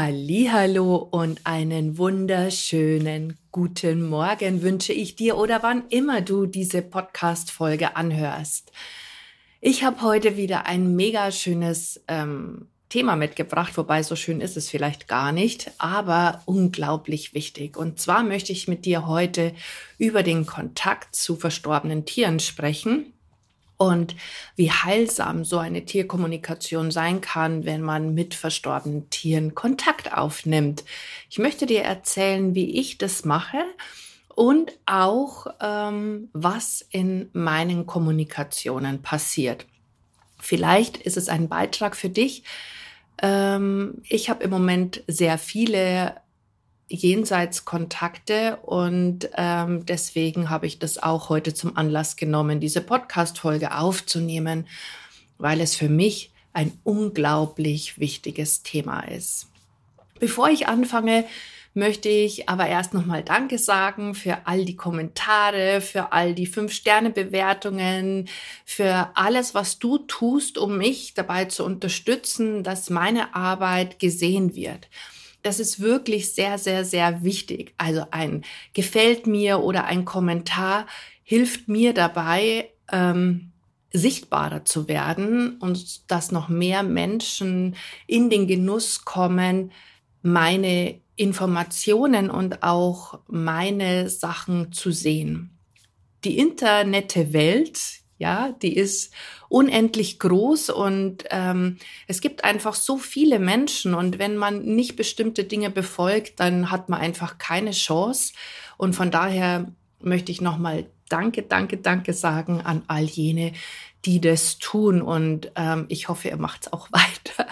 Hallo und einen wunderschönen guten Morgen wünsche ich dir oder wann immer du diese Podcast Folge anhörst. Ich habe heute wieder ein mega schönes ähm, Thema mitgebracht, wobei so schön ist es vielleicht gar nicht, aber unglaublich wichtig. Und zwar möchte ich mit dir heute über den Kontakt zu verstorbenen Tieren sprechen und wie heilsam so eine Tierkommunikation sein kann, wenn man mit verstorbenen Tieren Kontakt aufnimmt. Ich möchte dir erzählen, wie ich das mache und auch, ähm, was in meinen Kommunikationen passiert. Vielleicht ist es ein Beitrag für dich. Ähm, ich habe im Moment sehr viele Jenseitskontakte und ähm, deswegen habe ich das auch heute zum Anlass genommen, diese Podcast-Folge aufzunehmen, weil es für mich ein unglaublich wichtiges Thema ist. Bevor ich anfange, möchte ich aber erst nochmal Danke sagen für all die Kommentare, für all die Fünf-Sterne-Bewertungen, für alles, was du tust, um mich dabei zu unterstützen, dass meine Arbeit gesehen wird. Das ist wirklich sehr, sehr, sehr wichtig. Also ein gefällt mir oder ein Kommentar hilft mir dabei, ähm, sichtbarer zu werden und dass noch mehr Menschen in den Genuss kommen, meine Informationen und auch meine Sachen zu sehen. Die internette Welt, ja, die ist unendlich groß und ähm, es gibt einfach so viele Menschen und wenn man nicht bestimmte Dinge befolgt, dann hat man einfach keine Chance. Und von daher möchte ich nochmal Danke, danke, danke sagen an all jene, die das tun und ähm, ich hoffe, ihr macht es auch weiter.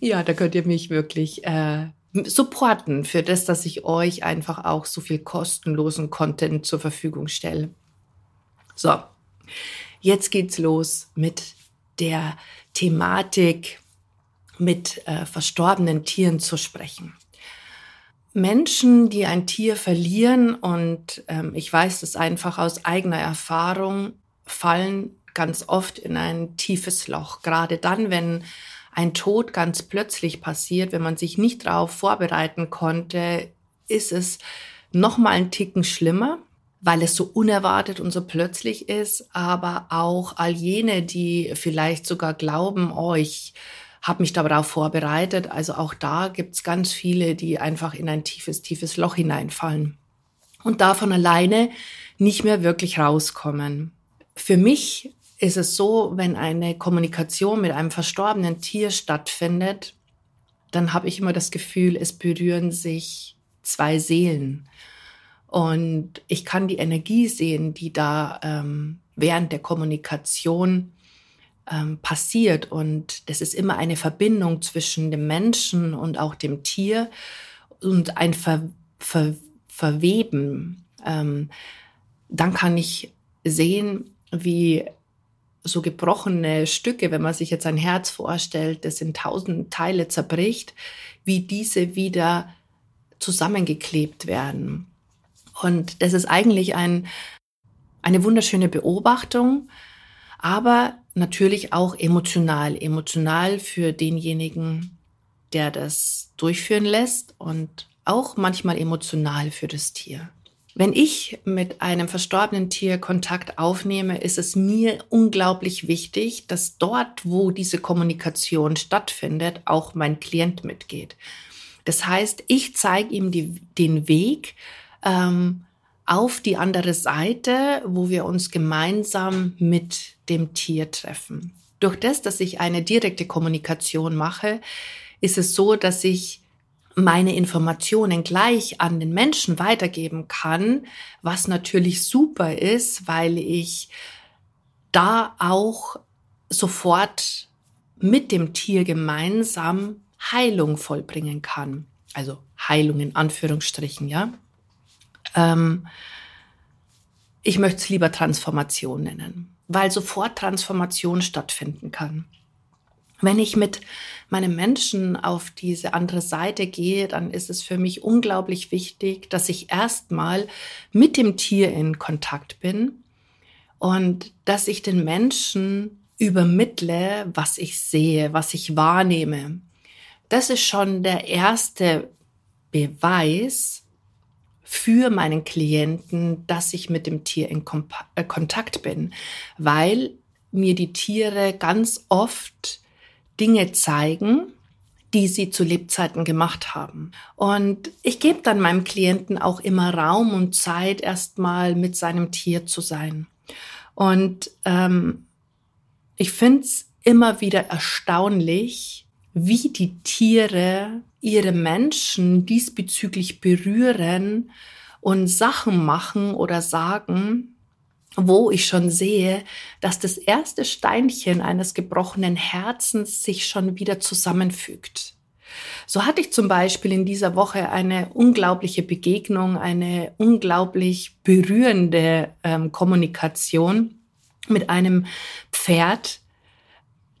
ja, da könnt ihr mich wirklich äh, supporten für das, dass ich euch einfach auch so viel kostenlosen Content zur Verfügung stelle. So, Jetzt geht's los mit der Thematik, mit äh, verstorbenen Tieren zu sprechen. Menschen, die ein Tier verlieren, und ähm, ich weiß das einfach aus eigener Erfahrung, fallen ganz oft in ein tiefes Loch. Gerade dann, wenn ein Tod ganz plötzlich passiert, wenn man sich nicht darauf vorbereiten konnte, ist es noch mal einen Ticken schlimmer weil es so unerwartet und so plötzlich ist, aber auch all jene, die vielleicht sogar glauben, oh, ich habe mich darauf vorbereitet. Also auch da gibt's ganz viele, die einfach in ein tiefes, tiefes Loch hineinfallen und davon alleine nicht mehr wirklich rauskommen. Für mich ist es so, wenn eine Kommunikation mit einem verstorbenen Tier stattfindet, dann habe ich immer das Gefühl, es berühren sich zwei Seelen. Und ich kann die Energie sehen, die da ähm, während der Kommunikation ähm, passiert. Und das ist immer eine Verbindung zwischen dem Menschen und auch dem Tier und ein Ver Ver Verweben. Ähm, dann kann ich sehen, wie so gebrochene Stücke, wenn man sich jetzt ein Herz vorstellt, das in tausend Teile zerbricht, wie diese wieder zusammengeklebt werden. Und das ist eigentlich ein, eine wunderschöne Beobachtung, aber natürlich auch emotional. Emotional für denjenigen, der das durchführen lässt und auch manchmal emotional für das Tier. Wenn ich mit einem verstorbenen Tier Kontakt aufnehme, ist es mir unglaublich wichtig, dass dort, wo diese Kommunikation stattfindet, auch mein Klient mitgeht. Das heißt, ich zeige ihm die, den Weg, ähm, auf die andere Seite, wo wir uns gemeinsam mit dem Tier treffen. Durch das, dass ich eine direkte Kommunikation mache, ist es so, dass ich meine Informationen gleich an den Menschen weitergeben kann, was natürlich super ist, weil ich da auch sofort mit dem Tier gemeinsam Heilung vollbringen kann. Also Heilung in Anführungsstrichen, ja. Ähm, ich möchte es lieber Transformation nennen, weil sofort Transformation stattfinden kann. Wenn ich mit meinem Menschen auf diese andere Seite gehe, dann ist es für mich unglaublich wichtig, dass ich erstmal mit dem Tier in Kontakt bin und dass ich den Menschen übermittle, was ich sehe, was ich wahrnehme. Das ist schon der erste Beweis für meinen Klienten, dass ich mit dem Tier in äh, Kontakt bin, weil mir die Tiere ganz oft Dinge zeigen, die sie zu Lebzeiten gemacht haben. Und ich gebe dann meinem Klienten auch immer Raum und Zeit, erstmal mit seinem Tier zu sein. Und ähm, ich finde es immer wieder erstaunlich, wie die Tiere ihre Menschen diesbezüglich berühren und Sachen machen oder sagen, wo ich schon sehe, dass das erste Steinchen eines gebrochenen Herzens sich schon wieder zusammenfügt. So hatte ich zum Beispiel in dieser Woche eine unglaubliche Begegnung, eine unglaublich berührende ähm, Kommunikation mit einem Pferd,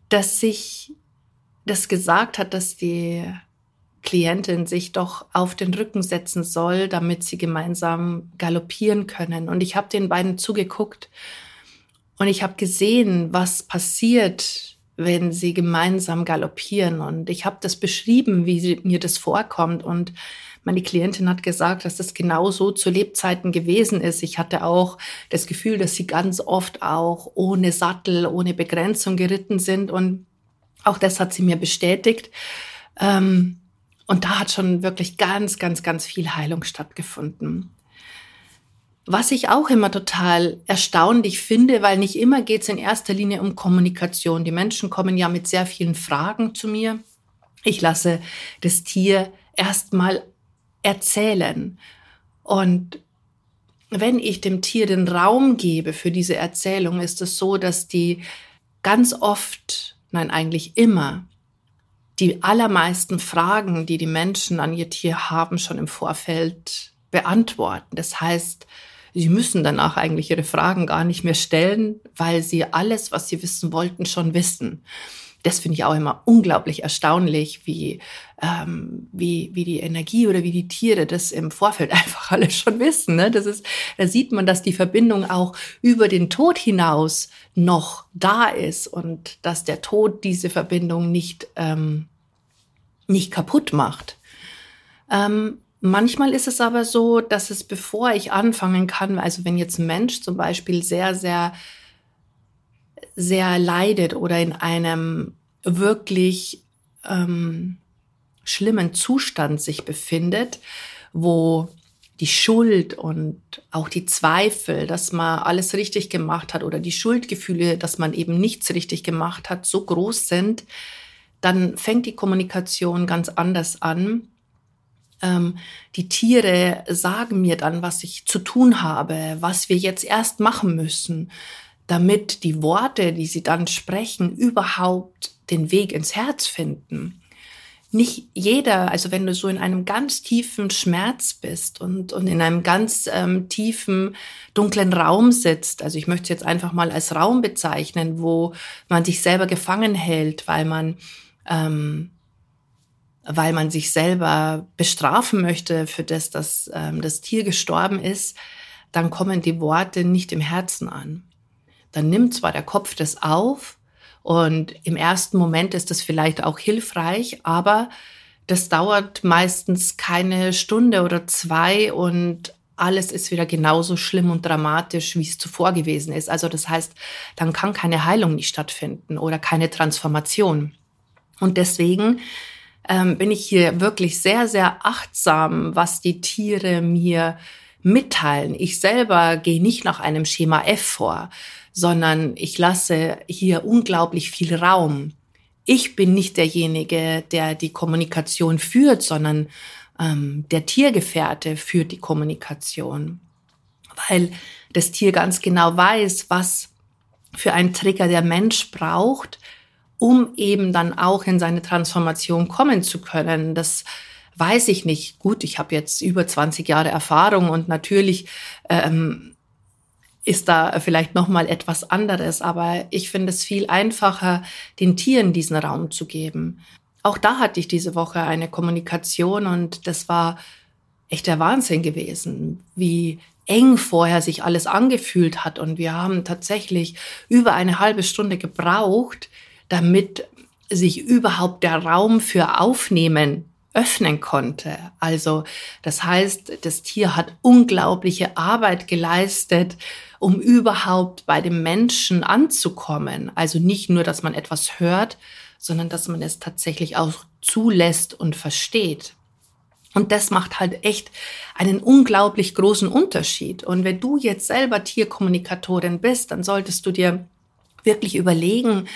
das sich das gesagt hat, dass die Klientin sich doch auf den Rücken setzen soll, damit sie gemeinsam galoppieren können. Und ich habe den beiden zugeguckt und ich habe gesehen, was passiert, wenn sie gemeinsam galoppieren. Und ich habe das beschrieben, wie mir das vorkommt. Und meine Klientin hat gesagt, dass das genau so zu Lebzeiten gewesen ist. Ich hatte auch das Gefühl, dass sie ganz oft auch ohne Sattel, ohne Begrenzung geritten sind. Und auch das hat sie mir bestätigt. Ähm, und da hat schon wirklich ganz, ganz, ganz viel Heilung stattgefunden. Was ich auch immer total erstaunlich finde, weil nicht immer geht es in erster Linie um Kommunikation. Die Menschen kommen ja mit sehr vielen Fragen zu mir. Ich lasse das Tier erstmal erzählen. Und wenn ich dem Tier den Raum gebe für diese Erzählung, ist es so, dass die ganz oft nein eigentlich immer, die allermeisten Fragen, die die Menschen an ihr Tier haben, schon im Vorfeld beantworten. Das heißt, sie müssen danach eigentlich ihre Fragen gar nicht mehr stellen, weil sie alles, was sie wissen wollten, schon wissen das finde ich auch immer unglaublich erstaunlich, wie, ähm, wie, wie die Energie oder wie die Tiere das im Vorfeld einfach alles schon wissen. Ne? Das ist, da sieht man, dass die Verbindung auch über den Tod hinaus noch da ist und dass der Tod diese Verbindung nicht, ähm, nicht kaputt macht. Ähm, Manchmal ist es aber so, dass es, bevor ich anfangen kann, also wenn jetzt ein Mensch zum Beispiel sehr, sehr sehr leidet oder in einem wirklich ähm, schlimmen Zustand sich befindet, wo die Schuld und auch die Zweifel, dass man alles richtig gemacht hat oder die Schuldgefühle, dass man eben nichts richtig gemacht hat, so groß sind, dann fängt die Kommunikation ganz anders an. Ähm, die Tiere sagen mir dann, was ich zu tun habe, was wir jetzt erst machen müssen, damit die Worte, die sie dann sprechen, überhaupt den Weg ins Herz finden. Nicht jeder, also wenn du so in einem ganz tiefen Schmerz bist und, und in einem ganz ähm, tiefen, dunklen Raum sitzt, also ich möchte es jetzt einfach mal als Raum bezeichnen, wo man sich selber gefangen hält, weil man, ähm, weil man sich selber bestrafen möchte für das, dass ähm, das Tier gestorben ist, dann kommen die Worte nicht im Herzen an dann nimmt zwar der Kopf das auf und im ersten Moment ist das vielleicht auch hilfreich, aber das dauert meistens keine Stunde oder zwei und alles ist wieder genauso schlimm und dramatisch, wie es zuvor gewesen ist. Also das heißt, dann kann keine Heilung nicht stattfinden oder keine Transformation. Und deswegen ähm, bin ich hier wirklich sehr, sehr achtsam, was die Tiere mir mitteilen. Ich selber gehe nicht nach einem Schema F vor, sondern ich lasse hier unglaublich viel Raum. Ich bin nicht derjenige, der die Kommunikation führt, sondern ähm, der Tiergefährte führt die Kommunikation, weil das Tier ganz genau weiß, was für einen Trigger der Mensch braucht, um eben dann auch in seine Transformation kommen zu können. Das weiß ich nicht. Gut, ich habe jetzt über 20 Jahre Erfahrung und natürlich ähm, ist da vielleicht noch mal etwas anderes, aber ich finde es viel einfacher, den Tieren diesen Raum zu geben. Auch da hatte ich diese Woche eine Kommunikation und das war echt der Wahnsinn gewesen, wie eng vorher sich alles angefühlt hat und wir haben tatsächlich über eine halbe Stunde gebraucht, damit sich überhaupt der Raum für Aufnehmen öffnen konnte. Also das heißt, das Tier hat unglaubliche Arbeit geleistet, um überhaupt bei dem Menschen anzukommen. Also nicht nur, dass man etwas hört, sondern dass man es tatsächlich auch zulässt und versteht. Und das macht halt echt einen unglaublich großen Unterschied. Und wenn du jetzt selber Tierkommunikatorin bist, dann solltest du dir wirklich überlegen,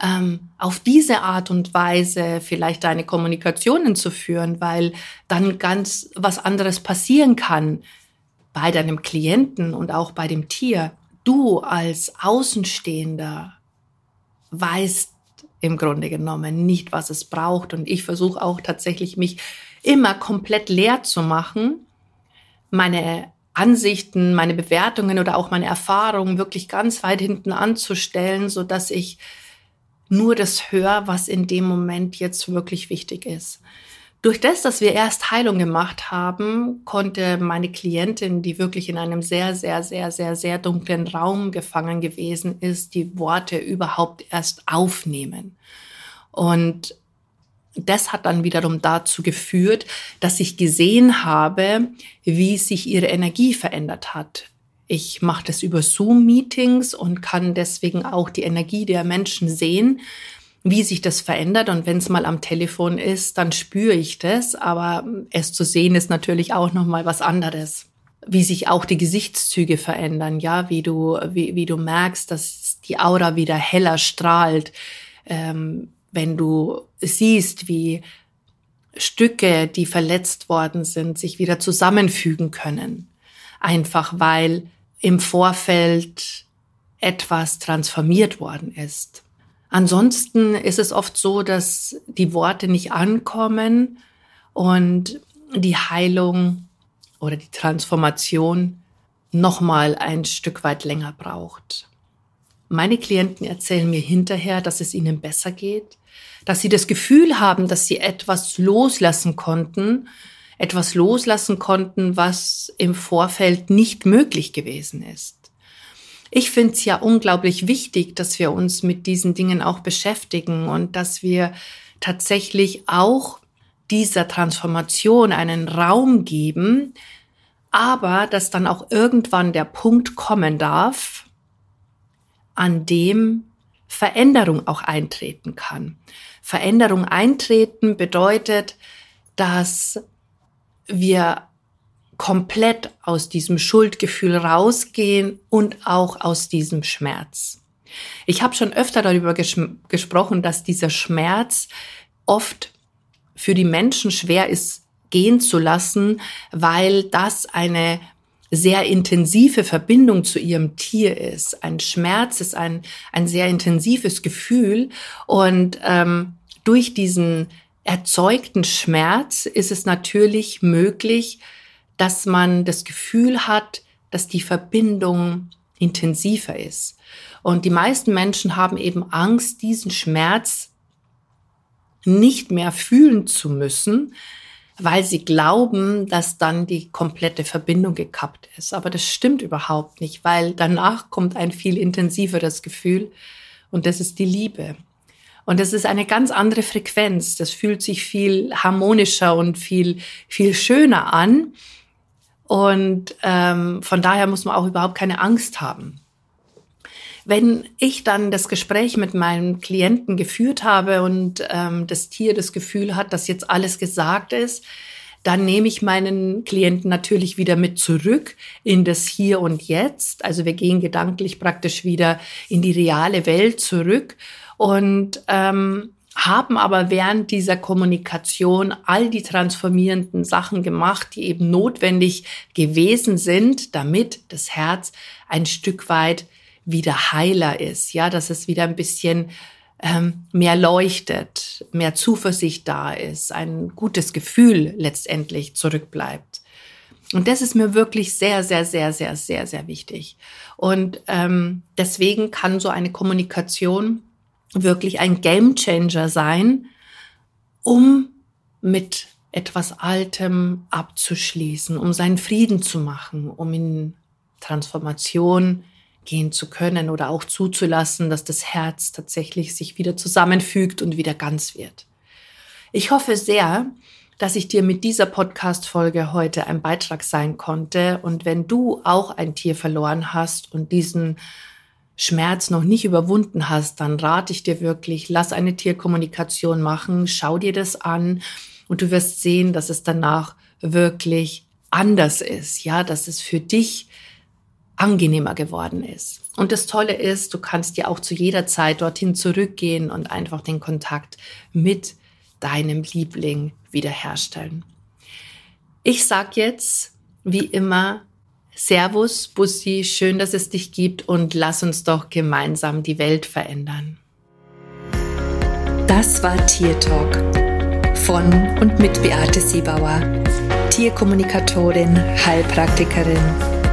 ähm, auf diese Art und Weise vielleicht deine Kommunikationen zu führen, weil dann ganz was anderes passieren kann bei deinem Klienten und auch bei dem Tier. Du als Außenstehender weißt im Grunde genommen nicht, was es braucht. Und ich versuche auch tatsächlich, mich immer komplett leer zu machen, meine Ansichten, meine Bewertungen oder auch meine Erfahrungen wirklich ganz weit hinten anzustellen, so dass ich nur das höre, was in dem Moment jetzt wirklich wichtig ist. Durch das, dass wir erst Heilung gemacht haben, konnte meine Klientin, die wirklich in einem sehr, sehr, sehr, sehr, sehr dunklen Raum gefangen gewesen ist, die Worte überhaupt erst aufnehmen. Und das hat dann wiederum dazu geführt, dass ich gesehen habe, wie sich ihre Energie verändert hat. Ich mache das über Zoom-Meetings und kann deswegen auch die Energie der Menschen sehen, wie sich das verändert. Und wenn es mal am Telefon ist, dann spüre ich das. Aber es zu sehen ist natürlich auch noch mal was anderes. Wie sich auch die Gesichtszüge verändern, ja, wie du wie, wie du merkst, dass die Aura wieder heller strahlt, ähm, wenn du siehst, wie Stücke, die verletzt worden sind, sich wieder zusammenfügen können. Einfach weil im Vorfeld etwas transformiert worden ist. Ansonsten ist es oft so, dass die Worte nicht ankommen und die Heilung oder die Transformation nochmal ein Stück weit länger braucht. Meine Klienten erzählen mir hinterher, dass es ihnen besser geht, dass sie das Gefühl haben, dass sie etwas loslassen konnten, etwas loslassen konnten, was im Vorfeld nicht möglich gewesen ist. Ich finde es ja unglaublich wichtig, dass wir uns mit diesen Dingen auch beschäftigen und dass wir tatsächlich auch dieser Transformation einen Raum geben, aber dass dann auch irgendwann der Punkt kommen darf, an dem Veränderung auch eintreten kann. Veränderung eintreten bedeutet, dass wir komplett aus diesem Schuldgefühl rausgehen und auch aus diesem Schmerz. Ich habe schon öfter darüber ges gesprochen, dass dieser Schmerz oft für die Menschen schwer ist, gehen zu lassen, weil das eine sehr intensive Verbindung zu ihrem Tier ist. Ein Schmerz ist ein, ein sehr intensives Gefühl und ähm, durch diesen erzeugten Schmerz ist es natürlich möglich, dass man das Gefühl hat, dass die Verbindung intensiver ist. Und die meisten Menschen haben eben Angst, diesen Schmerz nicht mehr fühlen zu müssen, weil sie glauben, dass dann die komplette Verbindung gekappt ist. Aber das stimmt überhaupt nicht, weil danach kommt ein viel intensiveres Gefühl und das ist die Liebe. Und das ist eine ganz andere Frequenz. Das fühlt sich viel harmonischer und viel, viel schöner an. Und ähm, von daher muss man auch überhaupt keine Angst haben. Wenn ich dann das Gespräch mit meinem Klienten geführt habe und ähm, das Tier das Gefühl hat, dass jetzt alles gesagt ist, dann nehme ich meinen Klienten natürlich wieder mit zurück in das Hier und Jetzt. Also wir gehen gedanklich praktisch wieder in die reale Welt zurück und ähm, haben aber während dieser Kommunikation all die transformierenden Sachen gemacht, die eben notwendig gewesen sind, damit das Herz ein Stück weit wieder heiler ist, ja, dass es wieder ein bisschen ähm, mehr leuchtet, mehr Zuversicht da ist, ein gutes Gefühl letztendlich zurückbleibt. Und das ist mir wirklich sehr, sehr, sehr, sehr, sehr, sehr wichtig. Und ähm, deswegen kann so eine Kommunikation wirklich ein Gamechanger sein, um mit etwas Altem abzuschließen, um seinen Frieden zu machen, um in Transformation gehen zu können oder auch zuzulassen, dass das Herz tatsächlich sich wieder zusammenfügt und wieder ganz wird. Ich hoffe sehr, dass ich dir mit dieser Podcast-Folge heute ein Beitrag sein konnte. Und wenn du auch ein Tier verloren hast und diesen Schmerz noch nicht überwunden hast, dann rate ich dir wirklich, lass eine Tierkommunikation machen, schau dir das an und du wirst sehen, dass es danach wirklich anders ist, ja, dass es für dich angenehmer geworden ist. Und das Tolle ist, du kannst ja auch zu jeder Zeit dorthin zurückgehen und einfach den Kontakt mit deinem Liebling wiederherstellen. Ich sag jetzt, wie immer, Servus, Bussi, schön, dass es dich gibt und lass uns doch gemeinsam die Welt verändern. Das war Tier Talk von und mit Beate Siebauer, Tierkommunikatorin, Heilpraktikerin